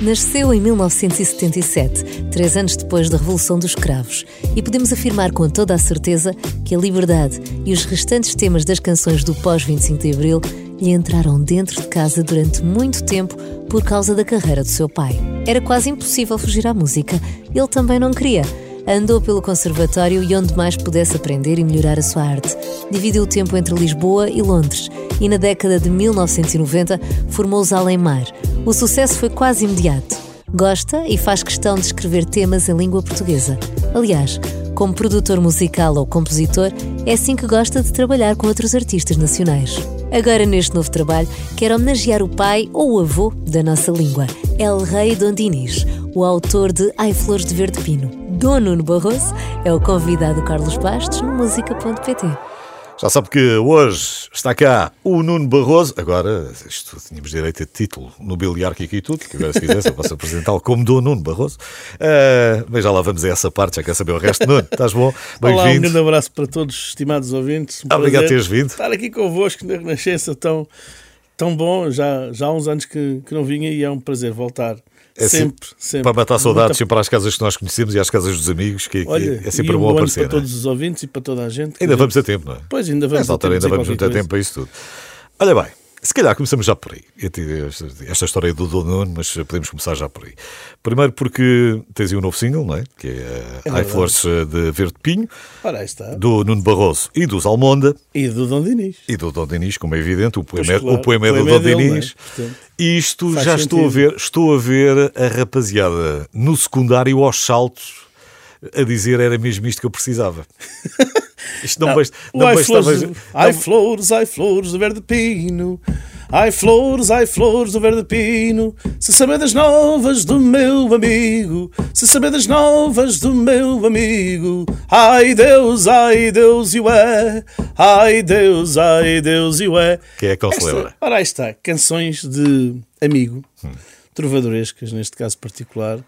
Nasceu em 1977, três anos depois da Revolução dos Cravos, e podemos afirmar com toda a certeza que a liberdade e os restantes temas das canções do pós-25 de Abril lhe entraram dentro de casa durante muito tempo por causa da carreira do seu pai. Era quase impossível fugir à música, ele também não queria. Andou pelo conservatório e onde mais pudesse aprender e melhorar a sua arte. Dividiu o tempo entre Lisboa e Londres e na década de 1990 formou os Além Mar. O sucesso foi quase imediato. Gosta e faz questão de escrever temas em língua portuguesa. Aliás, como produtor musical ou compositor, é assim que gosta de trabalhar com outros artistas nacionais. Agora, neste novo trabalho, quer homenagear o pai ou o avô da nossa língua, El Rei Dom Dinis, o autor de Ai Flores de Verde Pino. Dom Nuno Barroso é o convidado Carlos Bastos no música.pt. Já sabe que hoje está cá o Nuno Barroso. Agora, isto tínhamos direito a título nobiliárquico e tudo, que agora, se quiser, eu posso apresentá-lo como Dom Nuno Barroso. Uh, mas já lá vamos a essa parte, já quer saber o resto. Nuno, estás bom? Olá, um grande abraço para todos, estimados ouvintes. Um Obrigado por teres vindo. Estar aqui convosco na Renascença tão, tão bom. Já, já há uns anos que, que não vinha e é um prazer voltar. É sempre, sempre. Para matar saudades, sempre para as casas que nós conhecemos e às casas dos amigos, que, Olha, que é sempre bom aparecer. Para todos os ouvintes e para toda a gente. Ainda vamos a tempo, não é? Pois, ainda vamos Nesta a tempo. Ainda vamos a tempo para isso tudo. Olha bem, se calhar começamos já por aí. Esta história do Dom Nuno, mas podemos começar já por aí. Primeiro porque tens aí um novo single, não é? Que é, é Ai Flores de Verde Pinho. Ora, está. Do Nuno Barroso e dos Almonda. E do Dom Dinis. E do Dom Dinis, como é evidente. O poema, claro, o poema é do Dom dele, Dinis. É? E isto já sentido. estou a ver, estou a ver a rapaziada no secundário aos saltos a dizer era mesmo isto que eu precisava. Isto não, não basta. Não ai, flores, ai flores, ai flores do verde pino. Ai flores, ai flores do verde pino. Se saber das novas do meu amigo, se saber das novas do meu amigo. Ai Deus, ai Deus e ué. Ai Deus, ai Deus e é que não se lembra? Ora, aí está. Canções de amigo, hum. trovadorescas neste caso particular,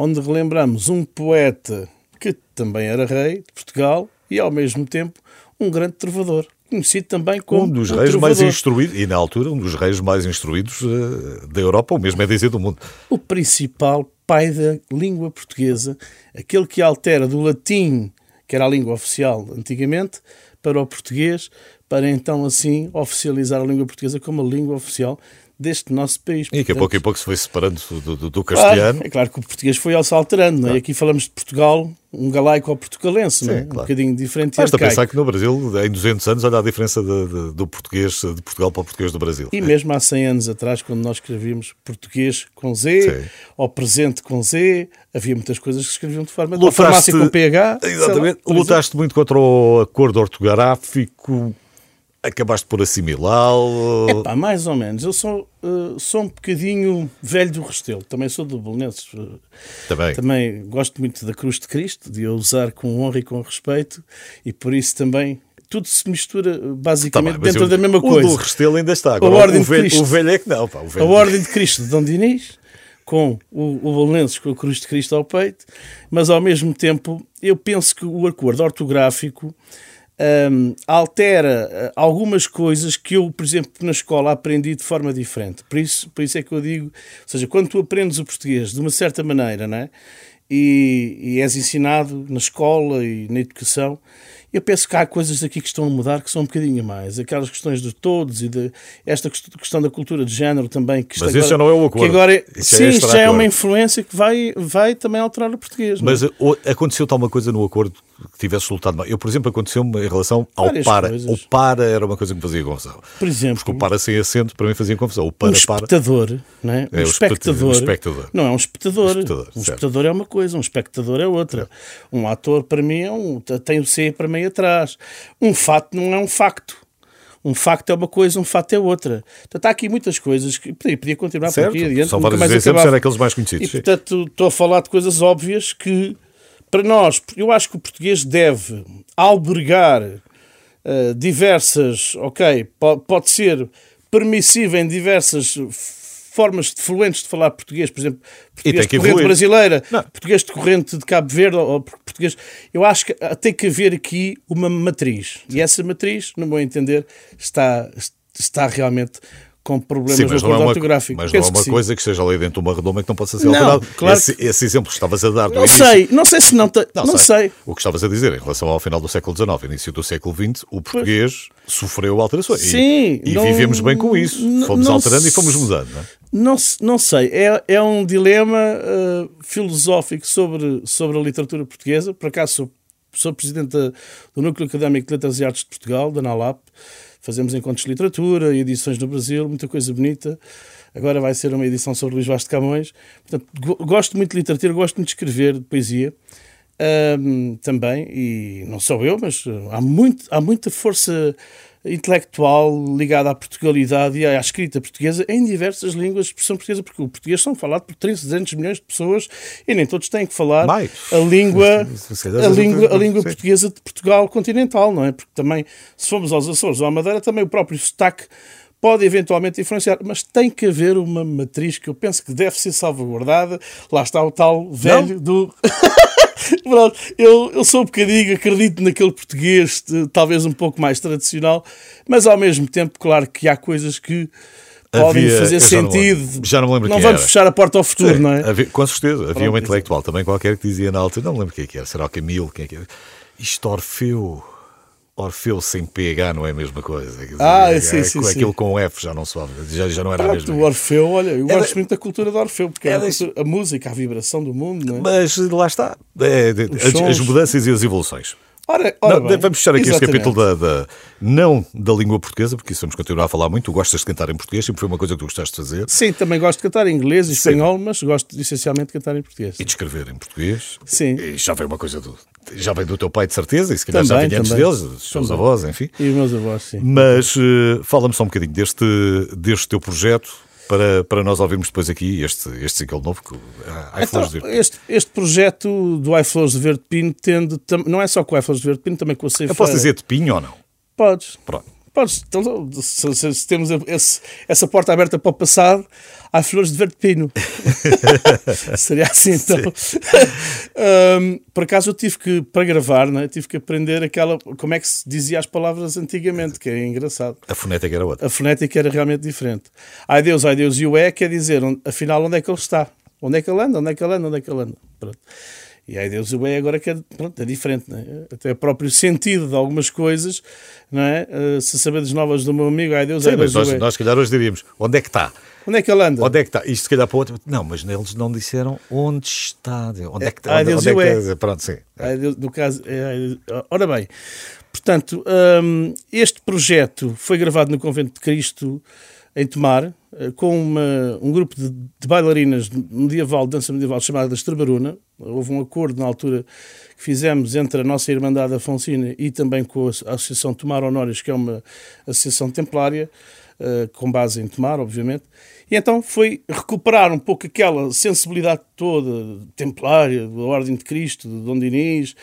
onde relembramos um poeta que também era rei de Portugal e, ao mesmo tempo, um grande trovador. Conhecido também como. Um dos reis trovador. mais instruídos, e na altura, um dos reis mais instruídos uh, da Europa, ou mesmo é dizer do mundo. O principal pai da língua portuguesa, aquele que altera do latim, que era a língua oficial antigamente, para o português, para então assim oficializar a língua portuguesa como a língua oficial deste nosso país. E que a pouco e pouco se foi separando do, do, do castelhano. Claro, é claro que o português foi se alterando, não é? Aqui falamos de Portugal, um galaico ao portugalense, não é? Claro. Um bocadinho diferente. Basta pensar que no Brasil, em 200 anos, olha a diferença de, de, do português de Portugal para o português do Brasil. E é. mesmo há 100 anos atrás, quando nós escrevíamos português com Z, Sim. ou presente com Z, havia muitas coisas que se escreviam de forma... Lutaste, farmácia com PH... Exatamente. Lá, Lutaste muito contra o acordo ortográfico Acabaste por assimilá-lo? É pá, mais ou menos. Eu sou, uh, sou um bocadinho velho do Restelo. Também sou do Belenenses. Também. Também gosto muito da Cruz de Cristo, de a usar com honra e com respeito. E por isso também tudo se mistura basicamente tá bem, dentro da mesma coisa. O do Restelo ainda está. Agora, a ordem o, velho, de Cristo, o velho é que não. Pá, a Ordem de Cristo de Dom Dinis, com o, o Belenenses com a Cruz de Cristo ao peito. Mas ao mesmo tempo, eu penso que o acordo ortográfico um, altera eh, algumas coisas que eu, por exemplo, na escola aprendi de forma diferente. Por isso, por isso é que eu digo, ou seja, quando tu aprendes o português de uma certa maneira, não é? E, e és ensinado na escola e na educação, eu penso que há coisas aqui que estão a mudar que são um bocadinho mais. Aquelas questões de todos e de esta questão da cultura de género também. Que Mas agora, isso já não é o acordo. Que agora, isso sim, é isto já é uma influência que vai, vai também alterar o português. É? Mas não? aconteceu tal uma coisa no acordo que tivesse resultado mal. Eu, por exemplo, aconteceu-me em relação ao Várias para. Coisas. O para era uma coisa que me fazia confusão. Por exemplo. Porque o para sem acento para mim fazia confusão. O para, um espectador, para... não é? Um é, espectador, um espectador. Não é um espectador. Um espectador, um espectador é uma coisa, um espectador é outra. Um ator, para mim, é um, tem o C para meio atrás. Um fato não é um facto. Um facto é uma coisa, um fato é outra. Portanto, há aqui muitas coisas que podia, podia continuar certo. por aqui adiante. São vários exemplos, eram aqueles mais conhecidos. E, portanto, estou a falar de coisas óbvias que para nós, eu acho que o português deve albergar uh, diversas, ok, pode ser permissivo em diversas formas fluentes de falar português, por exemplo, português de corrente brasileira, Não. português de corrente de Cabo Verde, ou português. Eu acho que tem que haver aqui uma matriz. E essa matriz, no meu entender, está, está realmente com problemas Sim, mas acordo é ortográfico. Mas não é uma coisa que esteja ali dentro de uma redoma que não possa ser não, alterado. Claro esse, que... esse, exemplo que estavas a dar Não início, sei, não sei se não... Te... Não, não sei. sei. O que estavas a dizer em relação ao final do século XIX, início do século XX, o português pois. sofreu alterações. Sim. E, não, e vivemos bem com isso. Fomos alterando e fomos mudando. Não, é? não, não sei. É, é um dilema uh, filosófico sobre, sobre a literatura portuguesa. Por acaso sou, sou presidente do Núcleo Académico de Letras e Artes de Portugal, da NALAP fazemos encontros de literatura, edições no Brasil, muita coisa bonita. Agora vai ser uma edição sobre Luís Vaz de Camões. Portanto, gosto muito de literatura, gosto muito de escrever, de poesia. Um, também, e não sou eu, mas há, muito, há muita força intelectual ligada à Portugalidade e à escrita portuguesa em diversas línguas de expressão portuguesa, porque o português são falado por 300 milhões de pessoas e nem todos têm que falar Mais. a língua, a língua, a língua portuguesa de Portugal continental, não é? Porque também, se formos aos Açores ou à Madeira, também o próprio sotaque pode eventualmente influenciar, mas tem que haver uma matriz que eu penso que deve ser salvaguardada. Lá está o tal velho não. do. Pronto, eu, eu sou um bocadinho, acredito naquele português, talvez um pouco mais tradicional, mas ao mesmo tempo, claro que há coisas que podem havia, fazer sentido. Já não, já não me lembro Não vamos era. fechar a porta ao futuro, Sim, não é? Havia, com certeza. Havia Pronto, um intelectual também qualquer que dizia na altura, não me lembro quem é que era, será o Camilo, quem é que era? Isto Orfeu. Orfeu sem PH não é a mesma coisa. Dizer, ah, é, sim, é, sim, Aquilo sim. com F já não soube, já, já não era Pronto, a mesma. O Orfeu, olha, eu era... gosto muito da cultura do Orfeu, porque é a, cultura, a, música, a vibração do mundo, não é? Mas lá está, é, as, as, mudanças e as evoluções. Ora, ora não, vamos fechar aqui Exatamente. este capítulo da, da, não da língua portuguesa, porque isso vamos continuar a falar muito. Tu gostas de cantar em português, sempre foi uma coisa que tu gostaste de fazer. Sim, também gosto de cantar em inglês e espanhol, mas gosto essencialmente de cantar em português. E de escrever em português. Sim. E já vem uma coisa do. Já vem do teu pai, de certeza, e se calhar também, já vinha antes deles, dos teus avós, enfim. E os meus avós, sim. Mas uh, fala-me só um bocadinho deste, deste teu projeto para, para nós ouvirmos depois aqui este, este single novo, que, uh, Flores de Verde este, este projeto do I Flores de Verde Pino tende, não é só com o I Flores de Verde Pino, também com a Ceifeira. Eu posso dizer de Pinho ou não? Podes. Pronto. Então, se, se, se temos esse, essa porta aberta para o passado, há flores de verde pino. Seria assim então. um, por acaso eu tive que, para gravar, né, tive que aprender aquela, como é que se dizia as palavras antigamente, que é engraçado. A fonética era outra. A fonética era realmente diferente. Ai Deus, ai Deus, e o é quer dizer, afinal, onde é que ele está? Onde é que ele anda? Onde é que ele anda? Onde é que ele anda? Pronto. E aí Deus o bem agora que é, pronto, é diferente, é? até o próprio sentido de algumas coisas, não é? Uh, se saberes novas do meu amigo, ai Deus, Sim, ai Deus nós, nós, se calhar, hoje diríamos, onde é que está? Onde é que ele anda? Onde é que está? Isto se calhar para outro. Não, mas eles não disseram onde está. Onde é que está? Ai, Deus onde, onde é que, é. Pronto, sim. Ai, Deus, no caso, é, ora bem, portanto, um, este projeto foi gravado no Convento de Cristo em Tomar, com uma, um grupo de, de, bailarinas medieval, dança medieval chamada Estrebaruna. Houve um acordo na altura que fizemos entre a nossa Irmandade Afonsina e também com a Associação Tomar Honórios, que é uma associação templária, uh, com base em Tomar, obviamente. E então foi recuperar um pouco aquela sensibilidade toda templária, da Ordem de Cristo, de Dom Dinis,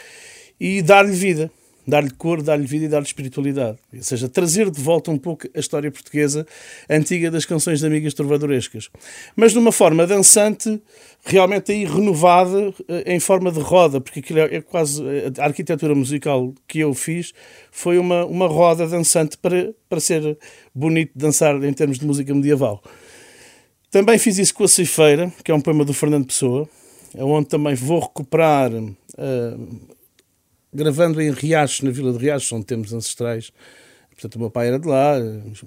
e dar-lhe vida dar-lhe cor, dar-lhe vida e dar-lhe espiritualidade. Ou seja, trazer de volta um pouco a história portuguesa antiga das canções de amigas trovadorescas. Mas de uma forma dançante, realmente aí renovada eh, em forma de roda, porque aquilo é, é quase eh, a arquitetura musical que eu fiz foi uma, uma roda dançante para, para ser bonito dançar em termos de música medieval. Também fiz isso com a Ceifeira, que é um poema do Fernando Pessoa, onde também vou recuperar uh, gravando em Riachos, na Vila de Riachos, onde temos ancestrais. Portanto, o meu pai era de lá,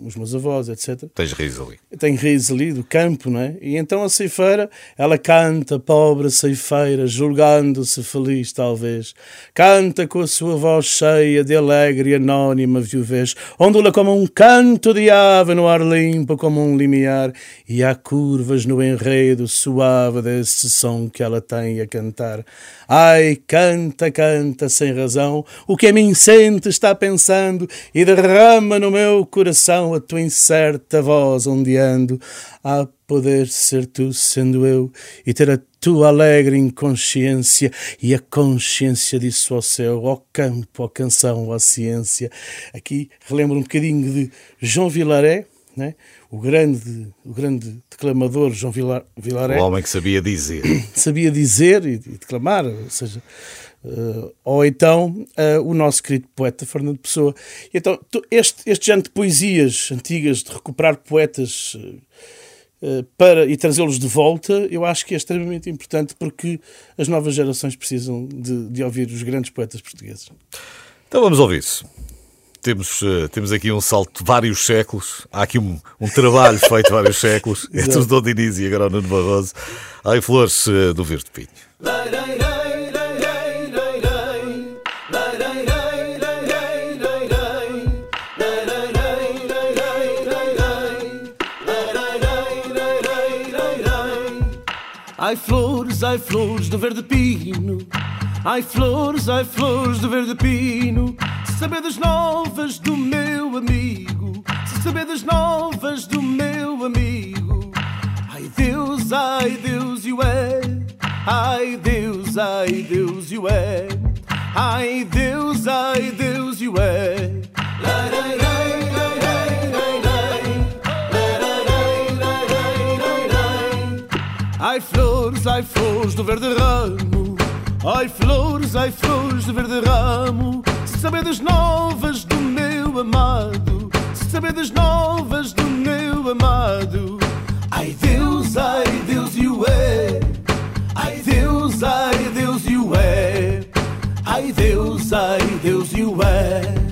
os meus avós, etc. Tens raízes ali. Tenho raízes ali, do campo, não é? E então a ceifeira, ela canta, pobre ceifeira, julgando-se feliz, talvez. Canta com a sua voz cheia de alegre e anónima viuvez, ondula como um canto de ave no ar limpo como um limiar, e há curvas no enredo suave desse som que ela tem a cantar. Ai, canta, canta sem razão, o que a mim sente está pensando, e derrama no meu coração a tua incerta voz ondeando. A poder ser tu sendo eu, e ter a tua alegre inconsciência, e a consciência disso ao céu, ao campo, à canção, à ciência. Aqui relembro um bocadinho de João Vilaré, né? o, grande, o grande declamador João Vilar, Vilaré. O homem que sabia dizer. Sabia dizer e, e declamar, ou seja, uh, ou então uh, o nosso querido poeta Fernando Pessoa. Então, este, este género de poesias antigas, de recuperar poetas. Uh, para, e trazê-los de volta, eu acho que é extremamente importante porque as novas gerações precisam de, de ouvir os grandes poetas portugueses. Então vamos ouvir isso. Temos, temos aqui um salto de vários séculos. Há aqui um, um trabalho feito vários séculos entre o Dom Diniz e agora o Nuno Barroso. Em flores do Verde Pinho. Ai flores, ai flores do verde pino. Ai flores, ai flores do verde pino. Se saber das novas do meu amigo. Se saber das novas do meu amigo. Ai Deus, ai Deus e ué Ai Deus, ai Deus e ué Ai Deus, ai Deus e ué Ai flores, ai flores do verde ramo. Ai flores, ai flores de verde ramo. Se saber das novas do meu amado Se saber das novas do meu amado. Ai Deus, ai Deus e ué Ai Deus, ai Deus e ué Ai Deus, ai Deus e ué Se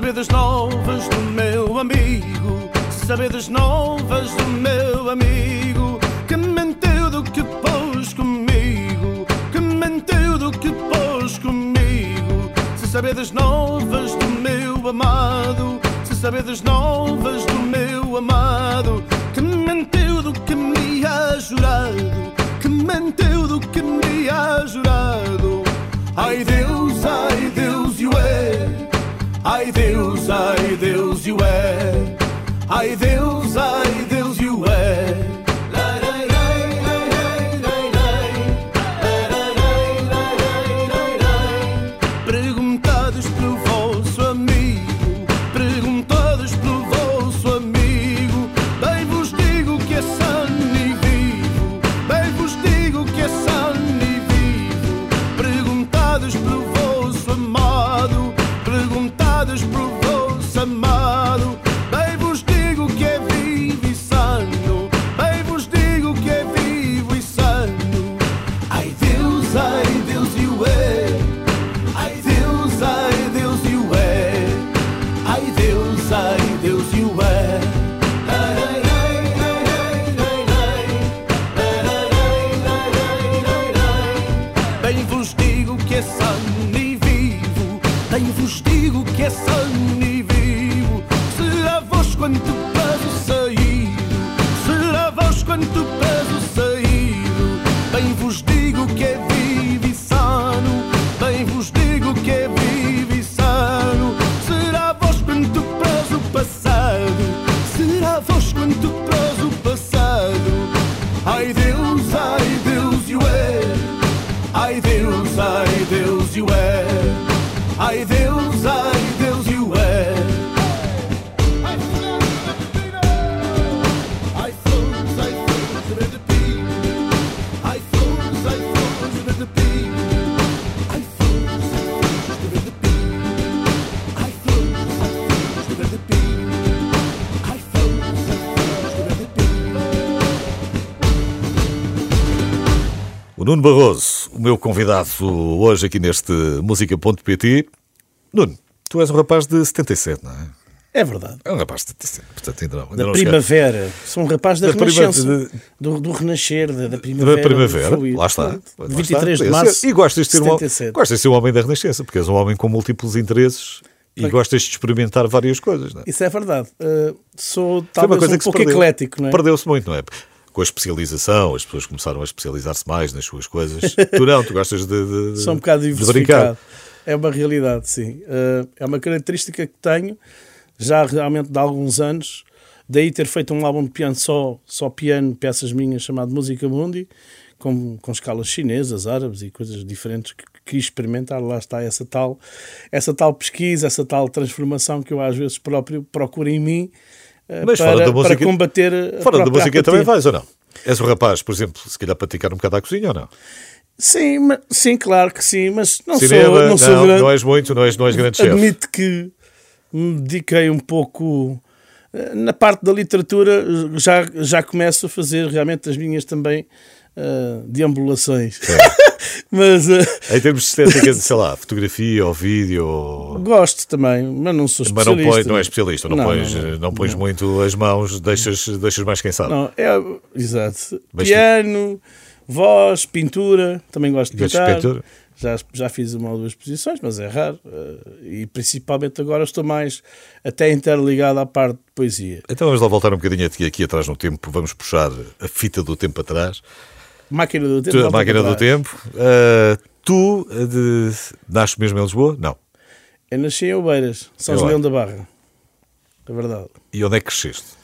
saber das novas do meu amigo saber das novas do meu amigo que mentiu do que pôs comigo, que mentiu do que pôs comigo. Se saber das novas do meu amado, se saber das novas do meu amado, que mentiu do que me ha jurado, que mentiu do que me ha jurado. Ai Deus, ai Deus, e ué. Ai Deus, ai Deus, e ué. Ai Deus, ai Deus e o é. Nuno Barroso, o meu convidado hoje aqui neste música.pt. Nuno, tu és um rapaz de 77, não é? É verdade. É um rapaz de 77, portanto ainda não. Ainda da não primavera. Chegaste. Sou um rapaz da, da renascença, de... do, do, renascer, da, da primavera. Da primavera, lá está. Lá 23 está. de março. E gostas de, ser um, gostas de ser um homem da renascença, porque és um homem com múltiplos interesses e porque... gostas de experimentar várias coisas, não é? Isso é verdade. Uh, sou talvez um pouco eclético, não é? Perdeu-se muito, não é? Com a especialização, as pessoas começaram a especializar-se mais nas suas coisas. tu não, tu gostas de, de, um bocado diversificado. É uma realidade, sim. Uh, é uma característica que tenho já realmente de alguns anos. Daí ter feito um álbum de piano só, só piano, peças minhas, chamado Música Mundi, com, com escalas chinesas, árabes e coisas diferentes que, quis experimentar, lá está essa tal, essa tal pesquisa, essa tal transformação que eu às vezes próprio procuro em mim Mas para, fora da música, para combater Fora da música apatia. também vais ou não? És o rapaz, por exemplo, se calhar praticar um bocado à cozinha ou não? Sim, mas, sim, claro que sim, mas não Cinema, sou, não, sou grande, não és muito, não és, não és grande chefe. Admito que me dediquei um pouco eh, na parte da literatura, já, já começo a fazer realmente as minhas também uh, deambulações. mas, uh, em termos de estética, sei lá, fotografia ou vídeo. Ou... Gosto também, mas não sou especialista. Mas não, põe, não é especialista, não, não pões, não, não, não pões muito as mãos, deixas, deixas mais quem sabe. Não, é, exato. Mas Piano, voz, pintura, também gosto de pintar. pintura? Já, já fiz uma ou duas posições, mas é raro. Eh, e principalmente agora estou mais até interligado à parte de poesia. Então vamos lá voltar um bocadinho aqui, aqui atrás no tempo. Vamos puxar a fita do tempo atrás. Máquina do tempo. Tu, máquina do tempo. Uh, tu de, nasces mesmo em Lisboa? Não. Eu nasci em Oeiras, São Leão da Barra. É verdade. E onde é que cresceste?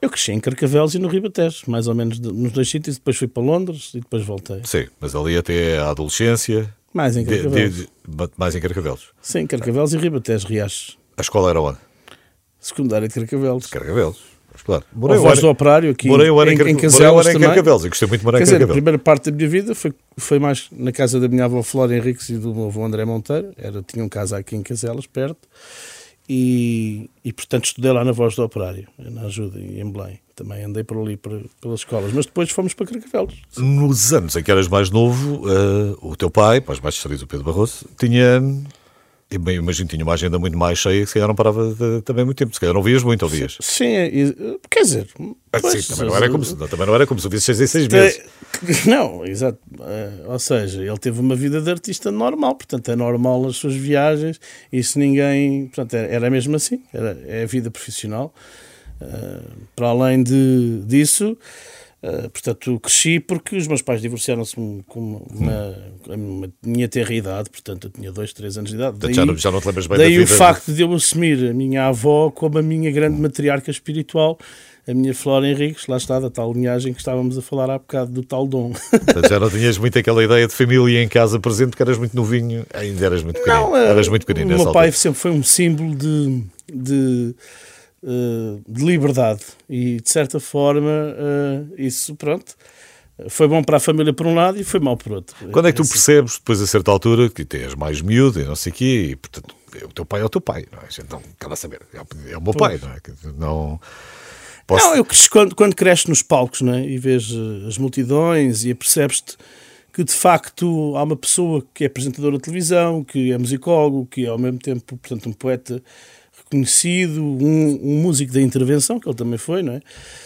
Eu cresci em Carcavelos e no Ribatejo, mais ou menos nos dois sítios, depois fui para Londres e depois voltei. Sim, mas ali até a adolescência. Mais em Carcavelos. De, de, mais em Carcavelos. Sim, Carcavelos e Ribatejo, Riachos. A escola era onde? Secundária de Carcavelos. Carcavelos. Claro. Morei ano, do operário aqui morei um ano em, em, em Caselos em Carcavelos e gostei muito de morar em dizer, a primeira parte da minha vida foi, foi mais na casa da minha avó Flora Henriques e do meu avô André Monteiro. Era, tinha um casa aqui em Caselas, perto. E, e portanto estudei lá na Voz do Operário, na Ajuda, em Belém. Também andei por ali, por, pelas escolas, mas depois fomos para Carcavelos. Nos anos em que eras mais novo, uh, o teu pai, para os mais o Pedro Barroso, tinha eu imagino tinha uma agenda muito mais cheia, se calhar não parava de, também muito tempo, se calhar não vias muito, ouvias? Sim, quer dizer... Ah, pois, sim, também, não era como se, também não era como se ouvisse seis em seis meses. Não, exato. Eh, ou seja, ele teve uma vida de artista normal, portanto é normal as suas viagens, isso ninguém... Portanto, era mesmo assim, era, é a vida profissional. Uh, para além de, disso... Uh, portanto, cresci porque os meus pais divorciaram-se com uma, uma, minha terra idade, portanto, eu tinha 2, 3 anos de idade. Daí, já, não, já não te lembras bem daí da vida. o facto de eu assumir a minha avó como a minha grande matriarca espiritual, a minha Flora Henriques, lá está, da tal linhagem que estávamos a falar há bocado, do tal dom. Portanto, já não tinhas muito aquela ideia de família em casa presente, porque eras muito novinho, ainda eras muito pequenino. Não, eras muito pequenino o meu pai sempre foi um símbolo de, de eh, de liberdade e de certa forma uh, isso pronto foi bom para a família por um lado e foi mau por outro. Quando é que tu assim. percebes, depois a certa altura, que tens mais miúdo e não sei o quê, e portanto, é o teu pai é o teu pai, não é? A gente não quer saber, é o meu pai, não é? Não, posso... não eu quando, quando cresces nos palcos não é? e vês eh, as multidões e percebes-te que de facto há uma pessoa que é apresentadora de televisão, que é musicólogo, que é ao mesmo tempo, portanto, um poeta conhecido, um, um, músico da intervenção, que ele também foi, não é?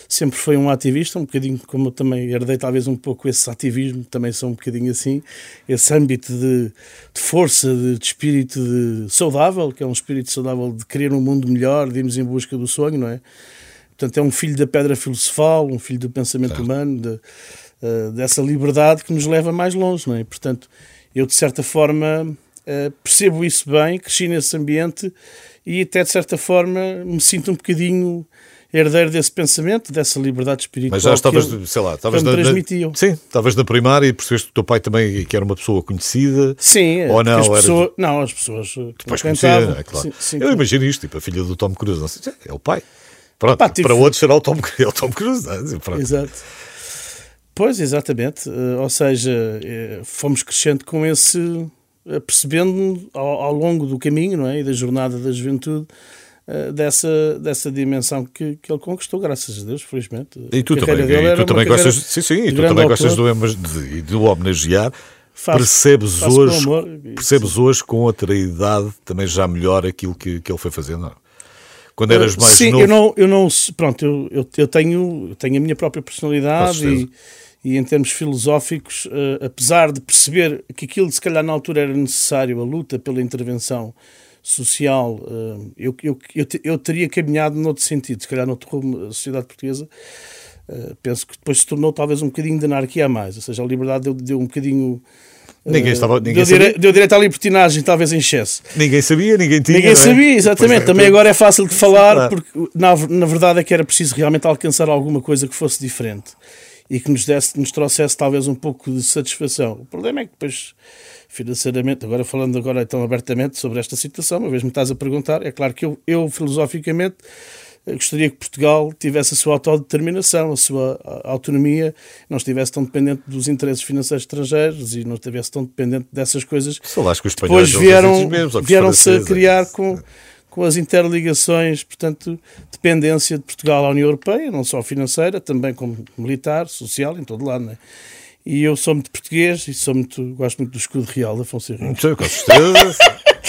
Sempre foi um ativista, um bocadinho como eu também herdei talvez um pouco esse ativismo, também sou um bocadinho assim, esse âmbito de, de força, de, de espírito de, saudável, que é um espírito saudável de querer um mundo melhor, de irmos em busca do sonho, não é? Portanto, é um filho da pedra filosofal, um filho do pensamento claro. humano, de, uh, dessa liberdade que nos leva mais longe, não é? Portanto, eu de certa forma uh, percebo isso bem, cresci nesse ambiente e até de certa forma me sinto um bocadinho herdeiro desse pensamento, dessa liberdade espiritual. Mas já estavas, sei lá, estavas na, transmitiam. Sim, estavas na primária e percebeste que o teu pai também que era uma pessoa conhecida. Sim, ou não, as pessoas, era... não, as pessoas depois conhecia, é, claro. Sim, sim, Eu imagino isto, tipo a filha do Tom Cruise, sei, é o pai. Pronto, Pá, tipo... para outros será o Tom, é o Tom Cruise. Não é? Exato. Pois, exatamente. Uh, ou seja, uh, fomos crescendo com esse eh, percebendo ao, ao, longo do caminho não é? e da jornada da juventude uh, dessa, dessa dimensão que, que ele conquistou, graças a Deus, felizmente. E tu também, e tu também gostas, sim, sim, tu também gostas do, de, de, homenagear. Faço, percebes faço hoje, amor, percebes hoje com outra idade também já melhor aquilo que, que ele foi fazendo? Não? Quando eras mais Sim, novo. eu não, eu não, pronto, eu, eu, eu tenho, eu tenho a minha própria personalidade e, e em termos filosóficos, uh, apesar de perceber que aquilo se calhar na altura era necessário, a luta pela intervenção social, uh, eu, eu, eu, eu, teria caminhado noutro sentido, se calhar noutro rumo, a sociedade portuguesa, uh, penso que depois se tornou talvez um bocadinho de anarquia a mais, ou seja, a liberdade deu, deu um bocadinho... Ninguém estava. Ninguém deu. Dire, deu direito à libertinagem, talvez em excesso. Ninguém sabia, ninguém tinha. Ninguém é? sabia, exatamente. Também agora é fácil de falar, porque na, na verdade é que era preciso realmente alcançar alguma coisa que fosse diferente. E que nos, desse, nos trouxesse talvez um pouco de satisfação. O problema é que depois, financeiramente, agora falando agora tão abertamente sobre esta situação, uma vez me estás a perguntar, é claro que eu, eu filosoficamente, gostaria que Portugal tivesse a sua autodeterminação, a sua autonomia, não estivesse tão dependente dos interesses financeiros estrangeiros e não estivesse tão dependente dessas coisas. Só acho que os depois vieram, vieram-se a criar com, com as interligações, portanto, dependência de Portugal à União Europeia, não só financeira, também como militar, social, em todo lado, não é? E eu sou muito português e sou muito, gosto muito do escudo real da Fonseca. Com certeza.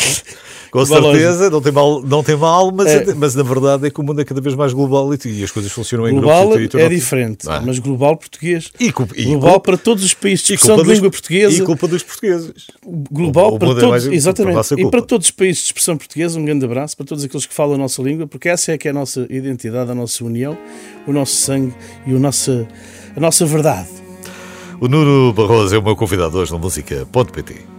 Com certeza, não tem mal, não tem mal mas, é. mas na verdade é que o mundo é cada vez mais global e, as coisas funcionam em global grupos. é diferente, ah. mas global português. E, e global para todos os países de expressão de língua dos, portuguesa. E culpa dos portugueses. Global o, o para é todos, é exatamente. E para todos os países de expressão portuguesa, um grande abraço para todos aqueles que falam a nossa língua, porque essa é que é a nossa identidade, a nossa união, o nosso sangue e o nossa, a nossa verdade. O Nuno Barroso é o meu convidado hoje na música.pt.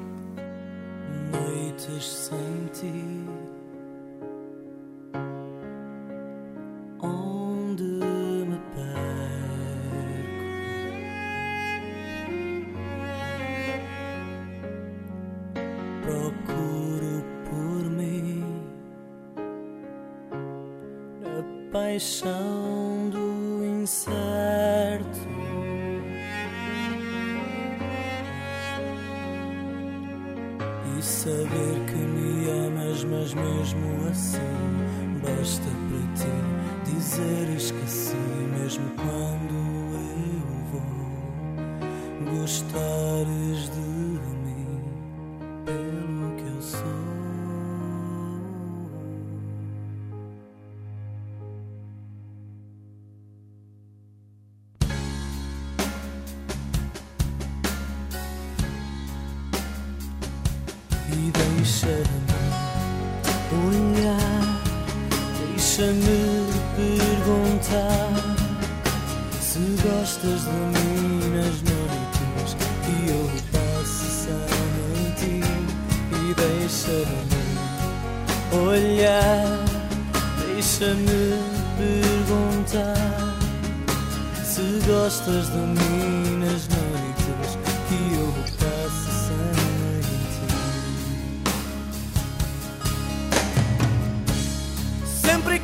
gostas de mim nas noites que eu passo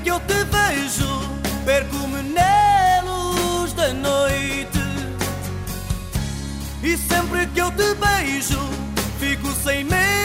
que eu te vejo, perco-me na luz da noite. E sempre que eu te beijo, fico sem medo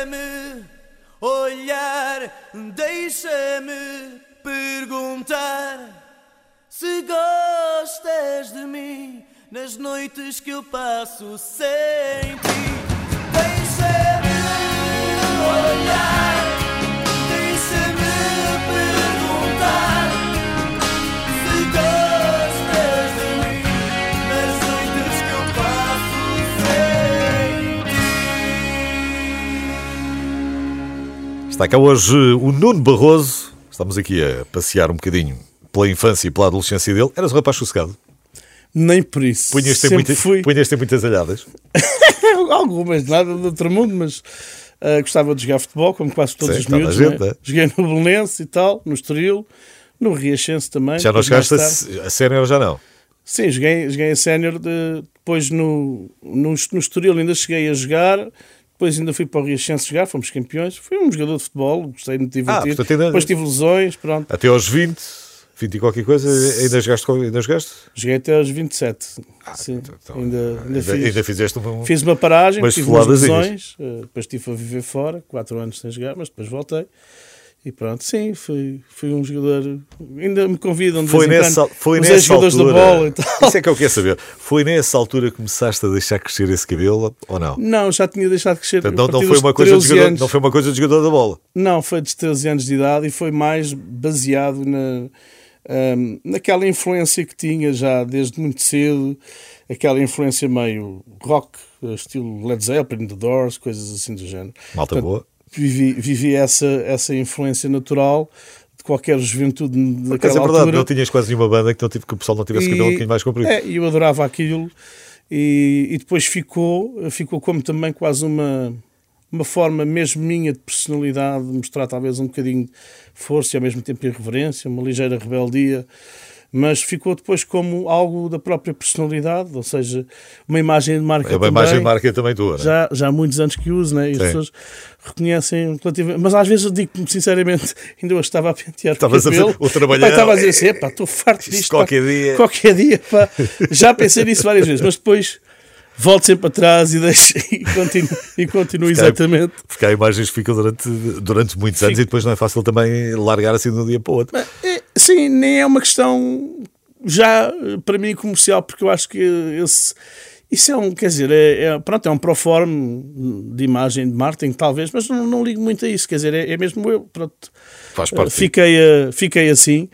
Deixa-me olhar, deixa-me perguntar se gostas de mim nas noites que eu passo sem ti. Deixa-me olhar, deixa-me perguntar Está cá hoje o Nuno Barroso. Estamos aqui a passear um bocadinho pela infância e pela adolescência dele. Eras um rapaz sossegado? Nem por isso. Punhas-te muita, fui... punhas muitas alhadas? Algumas, nada do outro mundo, mas uh, gostava de jogar futebol, como quase todos Sim, os miúdos. Né? Gente, né? Joguei no Belenense e tal, no Estoril, no Riachense também. Já não chegaste a, a sénior já não? Sim, joguei, joguei a sénior de, depois no, no, no Estoril ainda cheguei a jogar, depois ainda fui para o Riachense jogar, fomos campeões. Fui um jogador de futebol, gostei de me divertir. Ah, portanto, ainda... Depois tive lesões, pronto. Até aos 20, 20 e qualquer coisa, ainda jogaste? Ainda jogaste? Joguei até aos 27. Ah, sim, então, então, ainda, ainda, fiz, ainda fizeste um, fiz uma paragem, tive umas lesões, eh, depois estive a viver fora, 4 anos sem jogar, mas depois voltei. E pronto, sim, fui, fui um jogador. Ainda me convidam de foi nessa, foi nessa jogadores altura, da bola e tal. Isso é que eu quero saber. Foi nessa altura que começaste a deixar crescer esse cabelo ou não? Não, já tinha deixado crescer. Então, não, foi uma coisa de jogador, não foi uma coisa de jogador da bola? Não, foi de 13 anos de idade e foi mais baseado na, um, naquela influência que tinha já desde muito cedo, aquela influência meio rock, estilo Led Zeppelin, The Doors, coisas assim do género. Malta Portanto, boa vivi, vivi essa, essa influência natural de qualquer juventude daquela é verdade, altura. não tinhas quase nenhuma banda que, não tive, que o pessoal não tivesse e, cabelo um bocadinho mais comprido. É, eu adorava aquilo e, e depois ficou, ficou como também quase uma, uma forma mesmo minha de personalidade, de mostrar talvez um bocadinho de força e ao mesmo tempo irreverência, uma ligeira rebeldia mas ficou depois como algo da própria personalidade, ou seja, uma imagem de marca. É uma também, imagem de marca também tua, né? já, já há muitos anos que uso, né? e as Sim. pessoas reconhecem relativamente. Mas às vezes eu digo sinceramente, ainda hoje estava a pentear Estavas o cabelo. A, o trabalhar. Estava a dizer assim, pá, estou farto disto. Qualquer pá, dia. Qualquer dia, pá. Já pensei nisso várias vezes, mas depois volto sempre atrás e deixo e continuo, e continuo exatamente. Há, porque há imagens que ficam durante, durante muitos anos Fico. e depois não é fácil também largar assim de um dia para o outro. É, sim, nem é uma questão já para mim comercial, porque eu acho que esse. Isso é um, quer dizer, é, é, pronto, é um proforme de imagem de marketing, talvez, mas não, não ligo muito a isso, quer dizer, é, é mesmo eu, pronto. Faz parte. Fiquei, fiquei assim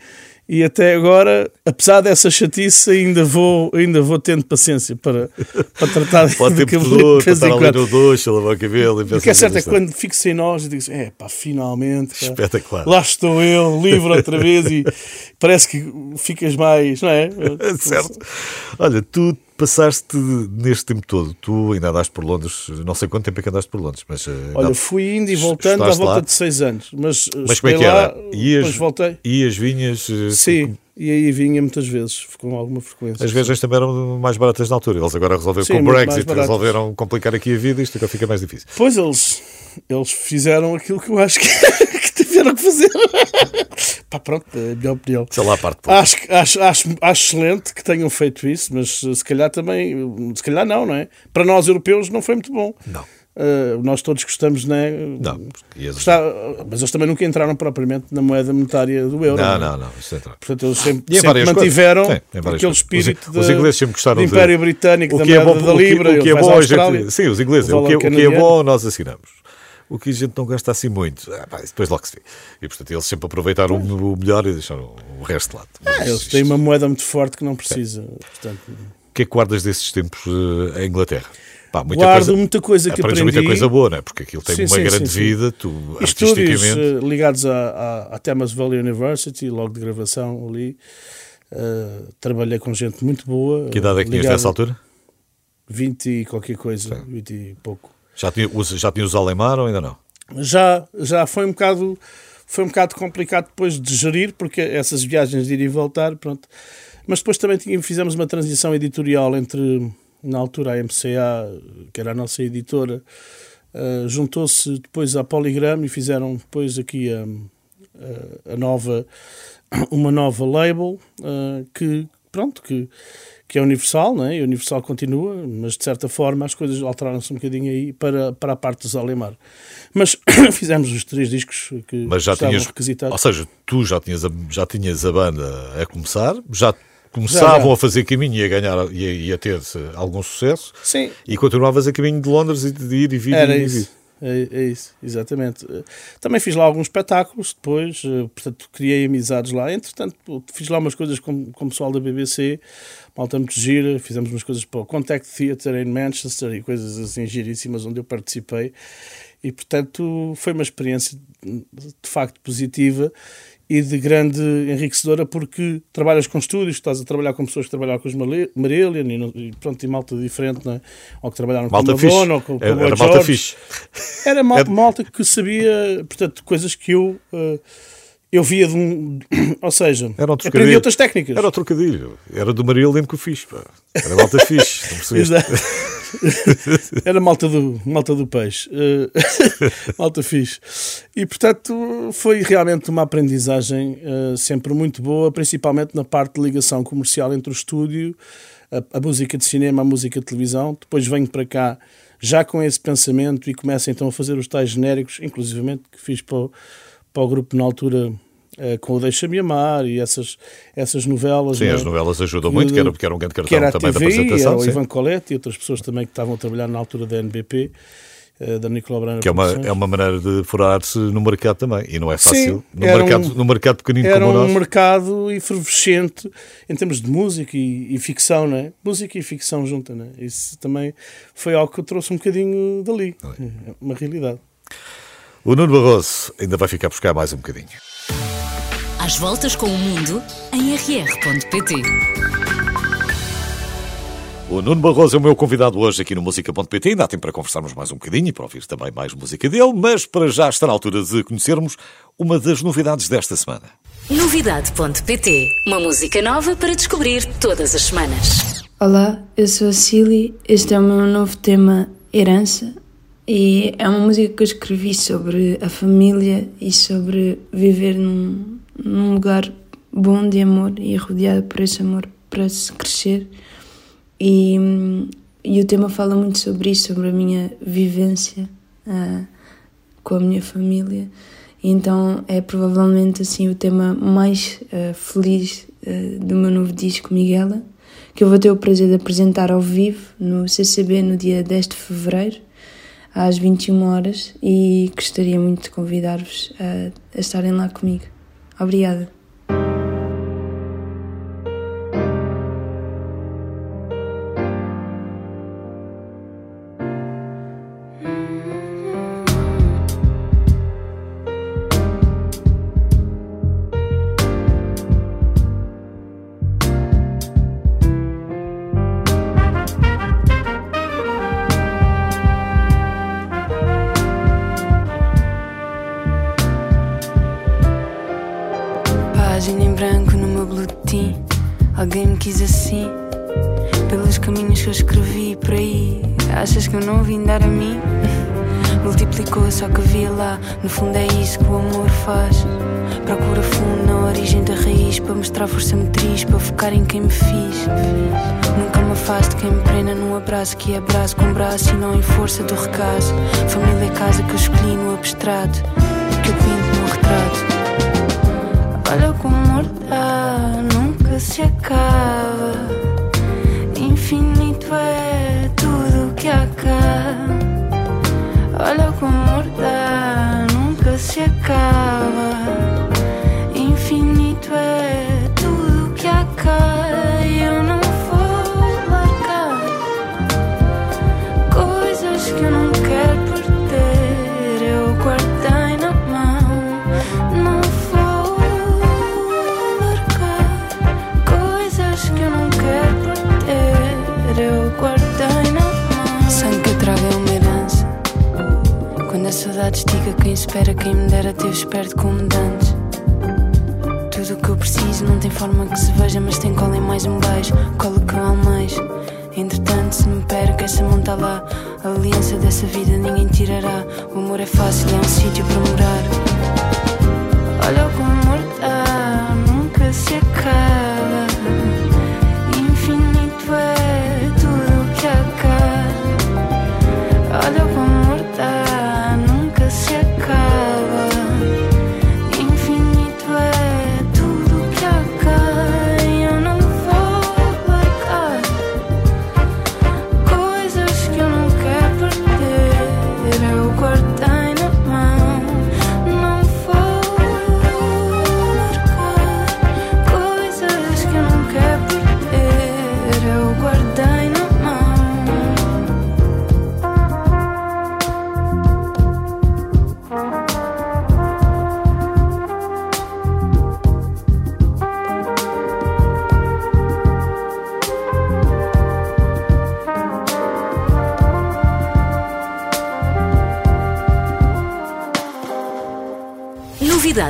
e até agora, apesar dessa chatice, ainda vou, ainda vou tendo paciência para, para tratar Pode ter. Pode estar ali no duche, lavar o cabelo. O que é certo é que quando fico sem nós, eu digo assim, é pá, finalmente, pá, Espetacular. lá estou eu, livre outra vez e parece que ficas mais, não é? certo. Olha, tu passaste neste tempo todo? Tu ainda andaste por Londres, não sei quanto tempo é que andaste por Londres, mas. Eh, Olha, fui indo e voltando à volta lá? de seis anos. Mas, eh, mas como é que era? Ias, depois voltei. Ias, vinhas. Eh, Sim. E aí vinha muitas vezes, com alguma frequência. As viagens também eram mais baratas na altura. Eles agora resolveram Sim, com o Brexit, resolveram complicar aqui a vida, isto fica mais difícil. Pois eles, eles fizeram aquilo que eu acho que, que tiveram que fazer. Pá, pronto, é a minha opinião. Sei lá, parte acho, acho, acho, acho excelente que tenham feito isso, mas se calhar também, se calhar não, não é? Para nós europeus não foi muito bom. Não. Uh, nós todos gostamos, não é? Não. Gostar, mas eles também nunca entraram propriamente na moeda monetária do euro. Não, não, não. Isso é Portanto, eles sempre, sempre mantiveram Sim, aquele espírito os, os ingleses sempre gostaram do Império Britânico, da é moeda da Libra. O que é bom, gente, sim, os ingleses. O que, é, o que é bom, nós assinamos o que a gente não gasta assim muito. Ah, pá, depois logo se vê. E portanto eles sempre aproveitaram o, melhor e deixaram o resto de lado. Ah, eles têm uma moeda muito forte que não precisa. Portanto... O que é que guardas desses tempos uh, em Inglaterra? Pá, muita Guardo coisa, muita coisa que aprendi. muita coisa boa, não é? Porque aquilo tem sim, uma sim, grande sim, vida, tu Estúdios uh, ligados à, à, à Thames Valley University, logo de gravação ali. Uh, trabalhei com gente muito boa. Que idade é que tinhas nessa altura? 20 e qualquer coisa, sim. 20 e pouco. Já tinha, já tinha os Alemar ou ainda não? Já, já foi um bocado foi um bocado complicado depois de gerir, porque essas viagens de ir e voltar, pronto. Mas depois também tínhamos, fizemos uma transição editorial entre, na altura, a MCA, que era a nossa editora, uh, juntou-se depois à Polygram e fizeram depois aqui a, a, a nova, uma nova label, uh, que, pronto, que que é universal, não é? E universal continua, mas de certa forma as coisas alteraram-se um bocadinho aí para, para a parte dos Alemar. Mas fizemos os três discos que mas já estavam tinhas, requisitados. Ou seja, tu já tinhas a, já tinhas a banda a começar, já começavam já, já. a fazer caminho e a ganhar e a, a ter algum sucesso. Sim. E continuavas a caminho de Londres e de ir e vir. Era e isso. É, é, isso, exatamente. Também fiz lá alguns espetáculos depois, eh, portanto, criei amizades lá. Entretanto, fiz lá umas coisas com, com o pessoal da BBC, malta muito gira, fizemos umas coisas para o Contact Theatre em Manchester e coisas assim giríssimas onde eu participei. E, portanto, foi uma experiência de facto positiva e de grande enriquecedora porque trabalhas com estúdios, estás a trabalhar com pessoas que trabalharam com os Marillion e, e pronto, e malta diferente, não é? ou que trabalharam malta com Madonna, ou com, com era, era malta fixe. Era mal, malta que sabia, portanto, coisas que eu... Uh, eu via de um. Ou seja, era um aprendi outras técnicas. Era o trocadilho. Era do Marillion que eu fiz. Pá. Era malta fixe. era malta do, malta do peixe. Uh, malta fixe. E portanto foi realmente uma aprendizagem uh, sempre muito boa, principalmente na parte de ligação comercial entre o estúdio, a, a música de cinema, a música de televisão. Depois venho para cá já com esse pensamento e começo então a fazer os tais genéricos, inclusivamente que fiz para o para o grupo na altura com o Deixa-me Amar e essas, essas novelas. Sim, né? as novelas ajudam muito, que era, porque era um grande cartão também TV, da apresentação. Era o Ivan Colette e outras pessoas também que estavam a trabalhar na altura da NBP. Eh, da Nicolau Brana Que é uma, é uma maneira de furar-se no mercado também, e não é fácil. Sim, no, mercado, um, no mercado pequenino era como um nós. mercado efervescente em termos de música e, e ficção, não é? Música e ficção junta, não é? Isso também foi algo que eu trouxe um bocadinho dali, é uma realidade. O Nuno Barroso ainda vai ficar a buscar mais um bocadinho. Às voltas com o mundo em rr.pt. O Nuno Barroso é o meu convidado hoje aqui no Música.pt. Ainda há tempo para conversarmos mais um bocadinho e para ouvir também mais música dele, mas para já está na altura de conhecermos uma das novidades desta semana. Novidade.pt Uma música nova para descobrir todas as semanas. Olá, eu sou a Cília. Este é o meu novo tema Herança e é uma música que eu escrevi sobre a família e sobre viver num, num lugar bom de amor e rodeado por esse amor para se crescer. E, e o tema fala muito sobre isso, sobre a minha vivência uh, com a minha família. Então é provavelmente assim o tema mais uh, feliz uh, do meu novo disco, Miguela, que eu vou ter o prazer de apresentar ao vivo no CCB no dia 10 de fevereiro às 21 horas e gostaria muito de convidar-vos a, a estarem lá comigo. Obrigada. Quis assim, pelos caminhos que eu escrevi por aí. Achas que eu não vim dar a mim? Multiplicou só que havia lá. No fundo, é isso que o amor faz. Procura fundo na origem da raiz para mostrar força motriz, para focar em quem me fiz. Nunca me afasto quem me prenda num abraço que é abraço com braço e não em força do recaso. Família é casa que eu escolhi no abstrato, que eu pinto no retrato. Dá, nunca se acaba. Infinito é tudo que acaba. Olha como dá, nunca se acaba. Quando a saudade estica, quem espera, quem me dera, teve esperto como dantes. Tudo o que eu preciso não tem forma que se veja, mas tem cola em mais um beijo, que eu almejo. Entretanto, se me perco, essa mão está lá. A aliança dessa vida ninguém tirará. O amor é fácil, é um sítio para morar.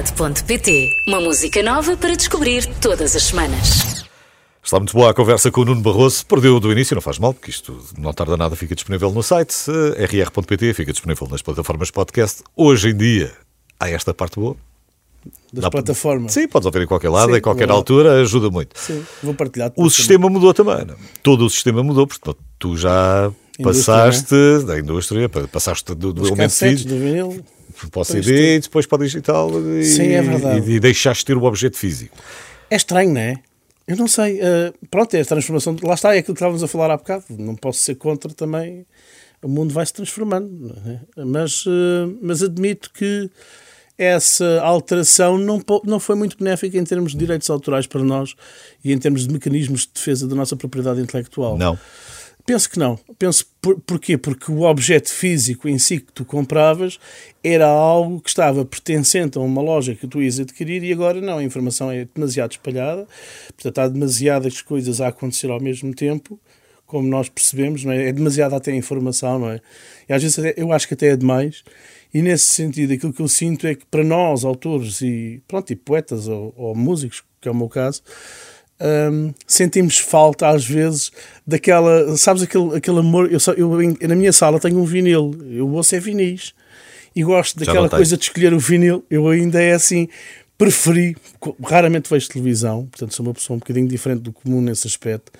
Novidade.pt Uma música nova para descobrir todas as semanas. Está muito boa a conversa com o Nuno Barroso. Perdeu do início, não faz mal, porque isto não tarda nada, fica disponível no site, eh, rr.pt, fica disponível nas plataformas podcast. Hoje em dia, há esta parte boa. Das Dá plataformas. Sim, podes ouvir em qualquer lado, Sim, em qualquer altura, ajuda muito. Sim, vou partilhar. O sistema mudou também. Não? Todo o sistema mudou, porque tu já passaste indústria, da indústria, passaste do, do elemento físico. do vinil para o CD, depois para o digital e, Sim, é verdade. e, e deixaste ter o objeto físico. É estranho, não é? Eu não sei. Uh, pronto, é a transformação. Lá está, é aquilo que estávamos a falar há bocado. Não posso ser contra também. O mundo vai se transformando. É? Mas, uh, mas admito que essa alteração não, não foi muito benéfica em termos de direitos autorais para nós e em termos de mecanismos de defesa da nossa propriedade intelectual. Não. Penso que não. Penso por, porquê? Porque o objeto físico em si que tu compravas era algo que estava pertencente a uma loja que tu ias adquirir e agora não. A informação é demasiado espalhada, portanto há demasiadas coisas a acontecer ao mesmo tempo, como nós percebemos, não é? É demasiada até informação, não é? E às vezes eu acho que até é demais. E nesse sentido, aquilo que eu sinto é que para nós, autores e, pronto, e poetas ou, ou músicos, que é o meu caso, um, sentimos falta às vezes daquela, sabes, aquele, aquele amor. Eu, eu, na minha sala tenho um vinil, eu ouço é vinis e gosto daquela coisa de escolher o vinil. Eu ainda é assim, preferi, raramente vejo televisão, portanto sou uma pessoa um bocadinho diferente do comum nesse aspecto,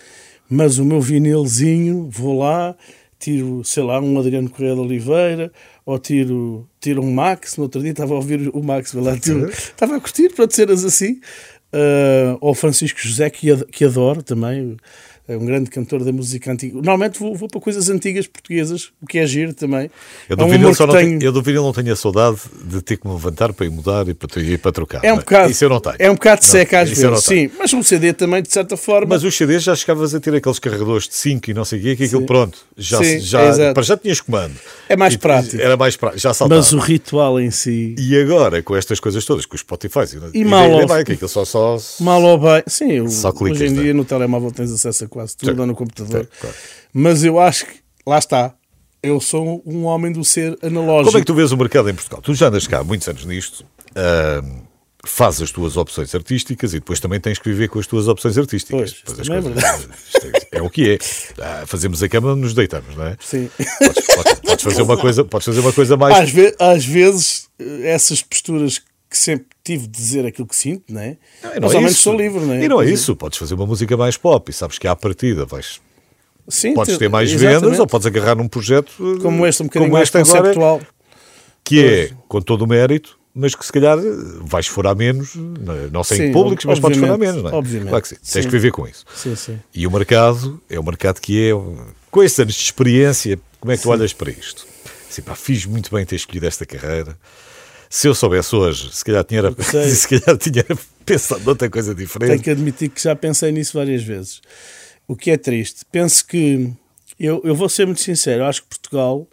mas o meu vinilzinho, vou lá, tiro, sei lá, um Adriano Correia de Oliveira, ou tiro, tiro um Max. No outro dia estava a ouvir o Max, lá, tiro, estava a curtir para cenas assim. Uh, Francisco José, que, que adoro também, um grande cantor da música antiga. Normalmente vou, vou para coisas antigas portuguesas, o que é giro também. Eu do, é um não tenho... eu do vinil não tenho a saudade de ter que me levantar para ir mudar e para, ir para trocar. É um é? bocado, isso eu não tenho. É um bocado de seca às vezes, sim. Mas um CD também, de certa forma. Mas os CDs já chegavas a ter aqueles carregadores de 5 e não sei o quê, que aquilo pronto, já, sim, já, para já tinhas comando. É mais e, prático. Era mais prático, já saltava. Mas o ritual em si. E agora, com estas coisas todas, com os Spotify, e, e mal ou bem, que aquilo só, só, mal ou bem, sim, só clicas, hoje em dia no telemóvel tens acesso a quase tudo, no computador computador. claro. Mas eu acho que, lá está, eu sou um homem do ser analógico. Como é que tu vês o mercado em Portugal? Tu já andas cá há muitos anos nisto, uh, fazes as tuas opções artísticas e depois também tens que viver com as tuas opções artísticas. Pois, é, coisas, é, é, o que é. Ah, fazemos a cama, nos deitamos, não é? Sim. Podes, podes, podes fazer, uma coisa, podes fazer uma coisa mais. Às, ve às vezes, essas posturas que sempre tive de dizer aquilo que sinto, não é? Não, não Mas ao menos sou livre, não é? E não é isso, podes fazer uma música mais pop e sabes que à partida vais Sim, podes ter mais exatamente. vendas ou podes agarrar num projeto como este, um bocadinho mais conceptual. Agora, que é, com todo o mérito, mas que se calhar vais furar menos, não sei sim, em públicos, mas podes furar menos, não é? Obviamente. Claro que sim. sim. Tens que viver com isso. Sim, sim. E o mercado é o mercado que é, com esses anos de experiência, como é que tu olhas para isto? Assim, pá, fiz muito bem ter escolhido esta carreira. Se eu soubesse hoje, se calhar tinha, se calhar tinha pensado noutra coisa diferente. Tenho que admitir que já pensei nisso várias vezes o que é triste. Penso que, eu, eu vou ser muito sincero, acho que Portugal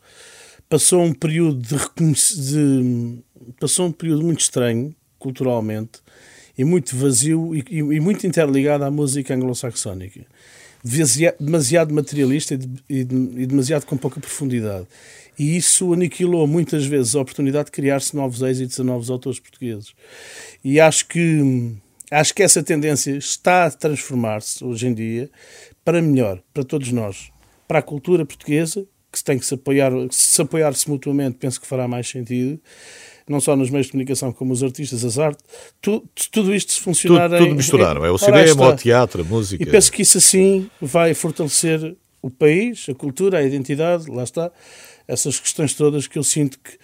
passou um período de, de passou um período muito estranho culturalmente e muito vazio e, e muito interligado à música anglo-saxónica. Demasiado materialista e, e, demasiado com pouca profundidade. E isso aniquilou muitas vezes a oportunidade de criar-se novos êxitos a novos autores portugueses. E acho que Acho que essa tendência está a transformar-se hoje em dia para melhor, para todos nós. Para a cultura portuguesa, que tem que se apoiar, se apoiar-se mutuamente, penso que fará mais sentido não só nos meios de comunicação como os artistas, as artes, tudo, tudo isto se funcionar tudo, tudo misturar, é? O cinema, o teatro, a música. E penso que isso assim vai fortalecer o país, a cultura, a identidade, lá está, essas questões todas que eu sinto que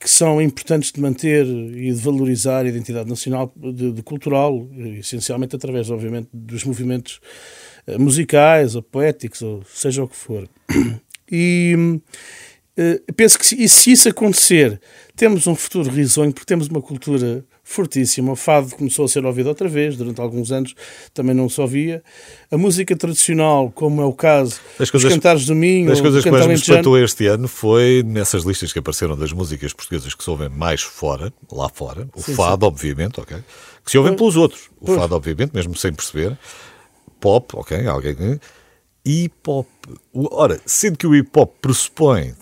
que são importantes de manter e de valorizar a identidade nacional, de, de cultural, essencialmente através, obviamente, dos movimentos eh, musicais ou poéticos, ou seja o que for. E uh, penso que se, se isso acontecer, temos um futuro risonho, porque temos uma cultura fortíssima. O fado começou a ser ouvido outra vez, durante alguns anos também não se ouvia. A música tradicional, como é o caso das coisas, cantares do Minho... As coisas que mais me espantou este ano foi nessas listas que apareceram das músicas portuguesas que se ouvem mais fora, lá fora, o sim, fado, sim. obviamente, ok? Que se ouvem pelos outros. O pois. fado, obviamente, mesmo sem perceber. Pop, ok, alguém... Hip hop. Ora, sendo que o hip hop pressupõe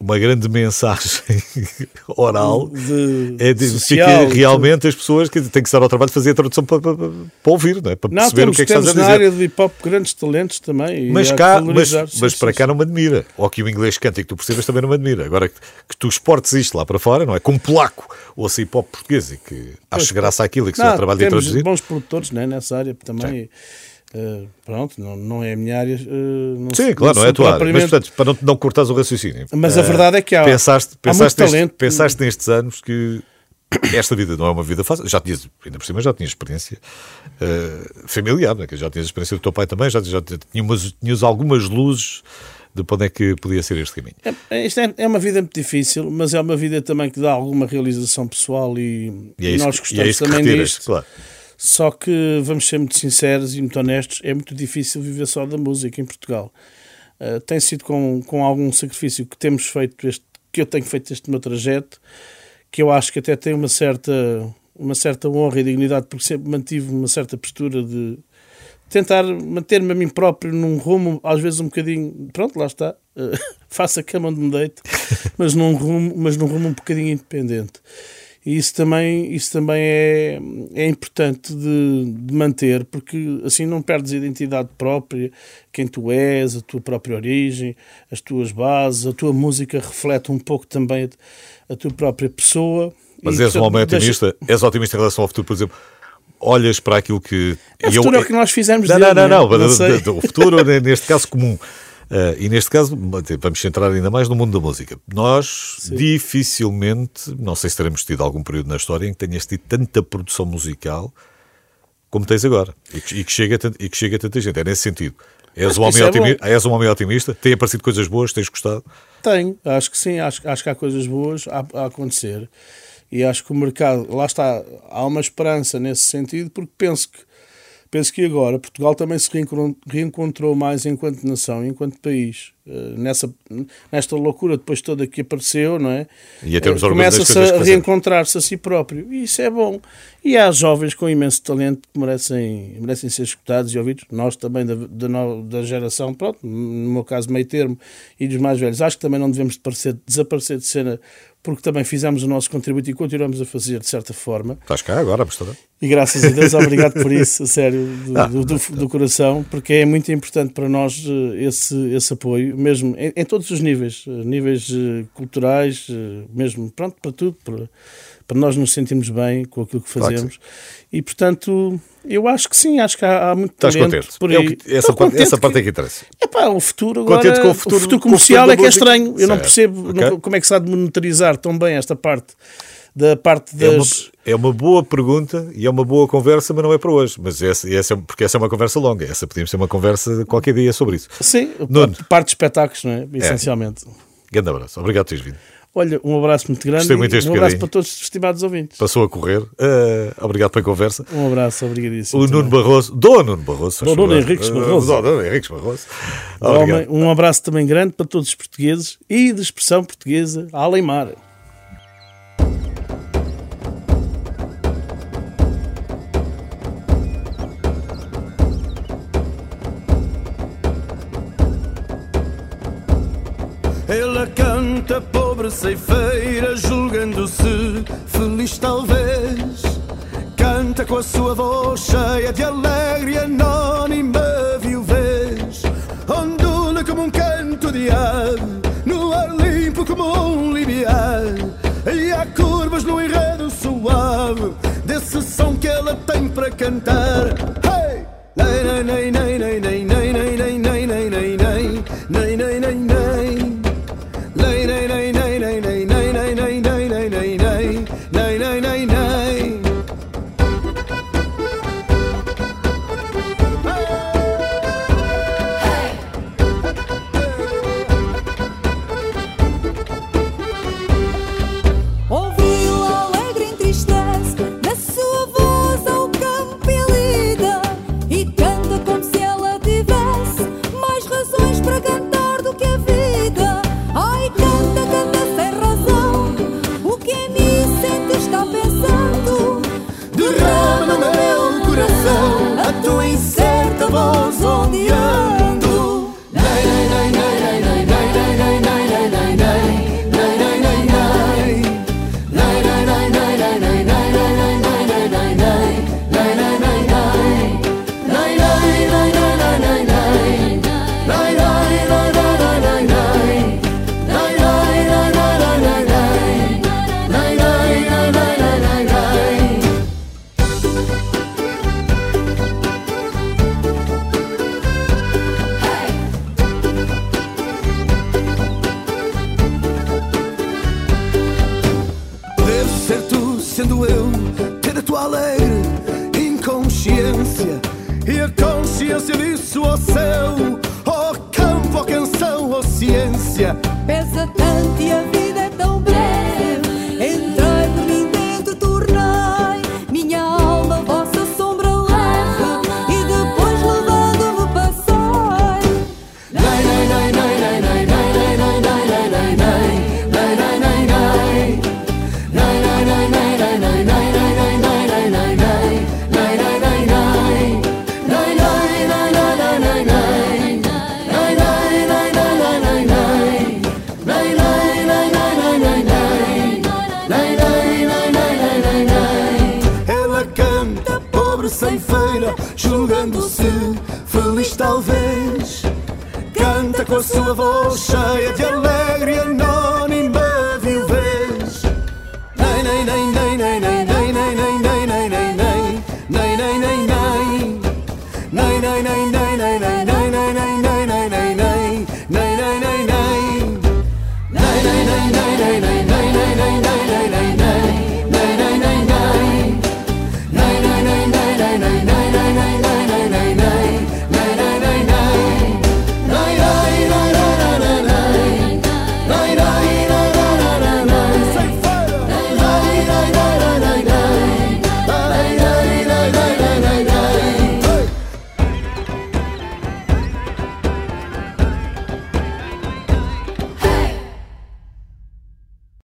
uma grande mensagem oral de, é de, social, fica realmente as pessoas que têm que estar ao trabalho de fazer a tradução para, para, para ouvir, não é? para não, perceber temos, o que é que estás a dizer. na área do hip hop grandes talentos também. Mas, cá, mas, mas para cá não me admira. Ou que o inglês canta e que tu percebas também não me admira. Agora que, que tu exportes isto lá para fora, não é? Como polaco, ouça hip hop português e que acho graça àquilo e que se o trabalho de traduzir. bons produtores né, nessa área também. Uh, pronto, não, não é a minha área. Uh, Sim, claro, não, não é a tua área. Mas, portanto, para não, não cortares o raciocínio. Mas a verdade é que há. Pensaste, pensaste, há neste, talento. pensaste nestes anos que esta vida não é uma vida fácil. Já tinhas, ainda por cima, já tinhas experiência uh, familiar, né? já tinhas experiência do teu pai também, já, já tinhas, tinhas algumas luzes de para onde é que podia ser este caminho. É, isto é, é, uma vida muito difícil, mas é uma vida também que dá alguma realização pessoal e, e, é e nós gostamos e é também retiras, disto. Claro. Só que, vamos ser muito sinceros e muito honestos, é muito difícil viver só da música em Portugal. Uh, tem sido com, com algum sacrifício que temos feito, este, que eu tenho feito este meu trajeto, que eu acho que até tem uma certa, uma certa honra e dignidade, porque sempre mantive uma certa postura de tentar manter-me a mim próprio num rumo, às vezes um bocadinho, pronto, lá está, uh, a cama onde me deito, mas rumo, mas num rumo um bocadinho independente. E isso também, isso também é, é importante de, de, manter, porque assim não perdes a identidade própria, quem tu és, a tua própria origem, as tuas bases, a tua música reflete um pouco também a, tua própria pessoa. Mas e, és um homem otimista? Deixa... És otimista em relação ao futuro, por exemplo? Olhas para aquilo que. É o futuro eu... é o que nós fizemos Não, dele, não, não, não. não o futuro, neste caso, comum. Uh, e neste caso, vamos centrar ainda mais no mundo da música. Nós Sim. dificilmente, não sei se teremos tido algum período na história em que tenhas tido tanta produção musical como tens agora e que, e que chega, a, e que chega a tanta gente. É nesse sentido. És um, homem otimista, é és um homem otimista? Tem aparecido coisas boas? Tens gostado? Tenho, acho que sim. Acho, acho que há coisas boas a, a acontecer. E acho que o mercado, lá está, há uma esperança nesse sentido, porque penso que Penso que agora Portugal também se reencontrou mais enquanto nação, enquanto país. Eh, nessa, nesta loucura depois toda que apareceu, não é? E a termos uh, Começa-se a reencontrar-se a si próprio. E isso é bom. E há jovens com imenso talento que merecem, merecem ser escutados e ouvidos. Nós também, da, da, da geração, pronto, no meu caso, meio termo, e dos mais velhos. Acho que também não devemos desaparecer de cena porque também fizemos o nosso contributo e continuamos a fazer de certa forma. Estás cá agora, Amsterdã. E graças a Deus, obrigado por isso, a sério, do, ah, do, do, do, coração, porque é muito importante para nós eh, esse, esse apoio, mesmo em, em todos os níveis, eh, níveis eh, culturais, mesmo, pronto, para tudo, para, para nós nos sentirmos bem com aquilo que fazemos. Claro que e, portanto, eu acho que sim, acho que há, há muito Estás talento contente? por aí. É essa, parte, essa parte é que interessa. É pá, o futuro agora, contente com o futuro, o futuro comercial o futuro é que é estranho. Eu certo. não percebo okay. como é que se há de monetarizar tão bem esta parte da parte das... É uma, é uma, boa pergunta e é uma boa conversa, mas não é para hoje. Mas essa, essa, porque essa é uma conversa longa. Essa podíamos ter uma conversa qualquer dia sobre isso. Sim, Nuno. parte de espetáculos, não é? Essencialmente. É. Grande abraço. Obrigado por teres vindo. Olha, um abraço muito grande Gostei muito e um abraço para todos os estimados ouvintes. Passou a correr. Uh, obrigado pela conversa. Um abraço, obrigadíssimo. O Nuno Barroso, Dom Nuno Barroso. Dom Nuno Henriques Barroso. Uh, Nuno Henriques Barroso. Um, um abraço também grande para todos os portugueses e de expressão portuguesa, além mar. Ceifeira, julgando-se feliz talvez. Canta com a sua voz cheia de alegre e anónima viuvez. Ondula como um canto de ave, no ar limpo como um limiar. E há curvas no enredo suave, desse som que ela tem para cantar. Hey! Nei, nei, nei, nei, nei, nei,